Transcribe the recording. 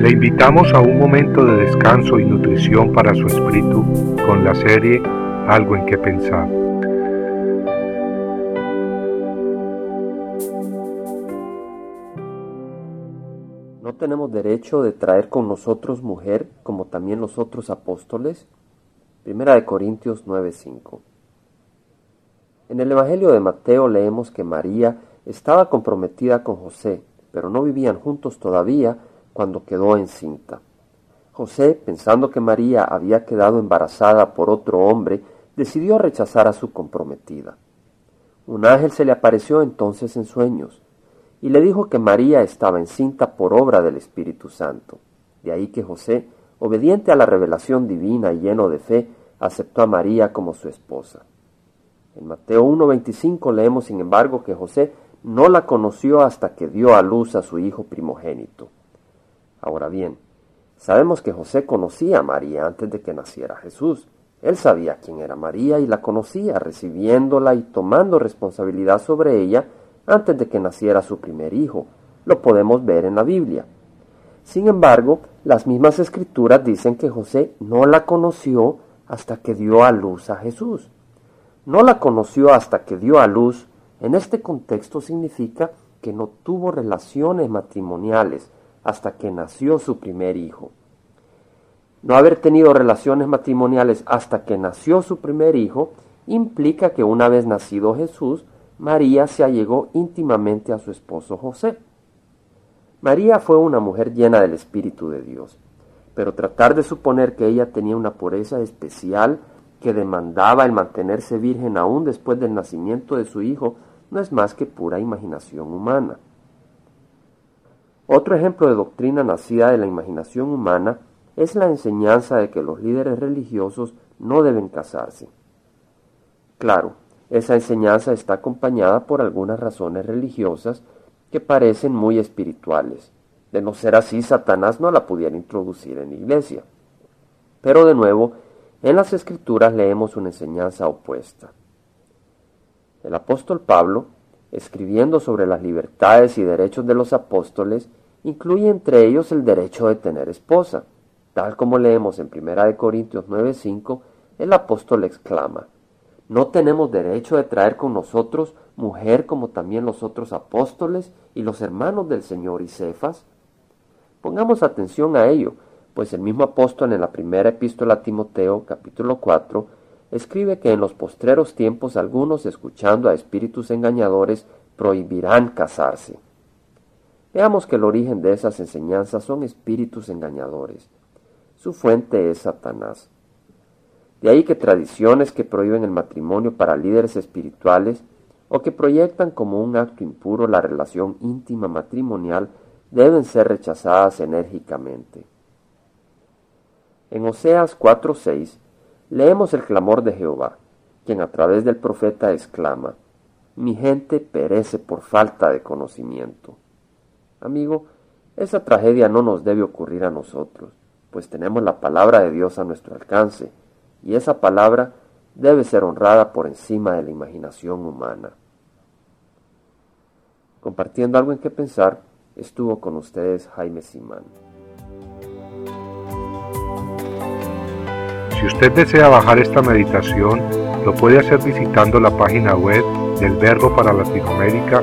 Le invitamos a un momento de descanso y nutrición para su espíritu con la serie Algo en que pensar. ¿No tenemos derecho de traer con nosotros mujer como también los otros apóstoles? Primera de Corintios 9:5. En el Evangelio de Mateo leemos que María estaba comprometida con José, pero no vivían juntos todavía cuando quedó encinta. José, pensando que María había quedado embarazada por otro hombre, decidió rechazar a su comprometida. Un ángel se le apareció entonces en sueños y le dijo que María estaba encinta por obra del Espíritu Santo. De ahí que José, obediente a la revelación divina y lleno de fe, aceptó a María como su esposa. En Mateo 1.25 leemos, sin embargo, que José no la conoció hasta que dio a luz a su hijo primogénito. Ahora bien, sabemos que José conocía a María antes de que naciera Jesús. Él sabía quién era María y la conocía, recibiéndola y tomando responsabilidad sobre ella antes de que naciera su primer hijo. Lo podemos ver en la Biblia. Sin embargo, las mismas escrituras dicen que José no la conoció hasta que dio a luz a Jesús. No la conoció hasta que dio a luz. En este contexto significa que no tuvo relaciones matrimoniales, hasta que nació su primer hijo. No haber tenido relaciones matrimoniales hasta que nació su primer hijo implica que una vez nacido Jesús, María se allegó íntimamente a su esposo José. María fue una mujer llena del Espíritu de Dios, pero tratar de suponer que ella tenía una pureza especial que demandaba el mantenerse virgen aún después del nacimiento de su hijo no es más que pura imaginación humana. Otro ejemplo de doctrina nacida de la imaginación humana es la enseñanza de que los líderes religiosos no deben casarse. Claro, esa enseñanza está acompañada por algunas razones religiosas que parecen muy espirituales. De no ser así, Satanás no la pudiera introducir en la iglesia. Pero de nuevo, en las escrituras leemos una enseñanza opuesta. El apóstol Pablo, escribiendo sobre las libertades y derechos de los apóstoles, incluye entre ellos el derecho de tener esposa. Tal como leemos en 1 Corintios 9:5, el apóstol exclama, ¿no tenemos derecho de traer con nosotros mujer como también los otros apóstoles y los hermanos del Señor y Cefas? Pongamos atención a ello, pues el mismo apóstol en la primera epístola a Timoteo, capítulo 4, escribe que en los postreros tiempos algunos, escuchando a espíritus engañadores, prohibirán casarse. Veamos que el origen de esas enseñanzas son espíritus engañadores. Su fuente es Satanás. De ahí que tradiciones que prohíben el matrimonio para líderes espirituales o que proyectan como un acto impuro la relación íntima matrimonial deben ser rechazadas enérgicamente. En Oseas 4:6 leemos el clamor de Jehová, quien a través del profeta exclama, Mi gente perece por falta de conocimiento. Amigo, esa tragedia no nos debe ocurrir a nosotros, pues tenemos la palabra de Dios a nuestro alcance, y esa palabra debe ser honrada por encima de la imaginación humana. Compartiendo algo en qué pensar, estuvo con ustedes Jaime Simán. Si usted desea bajar esta meditación, lo puede hacer visitando la página web del Verbo para Latinoamérica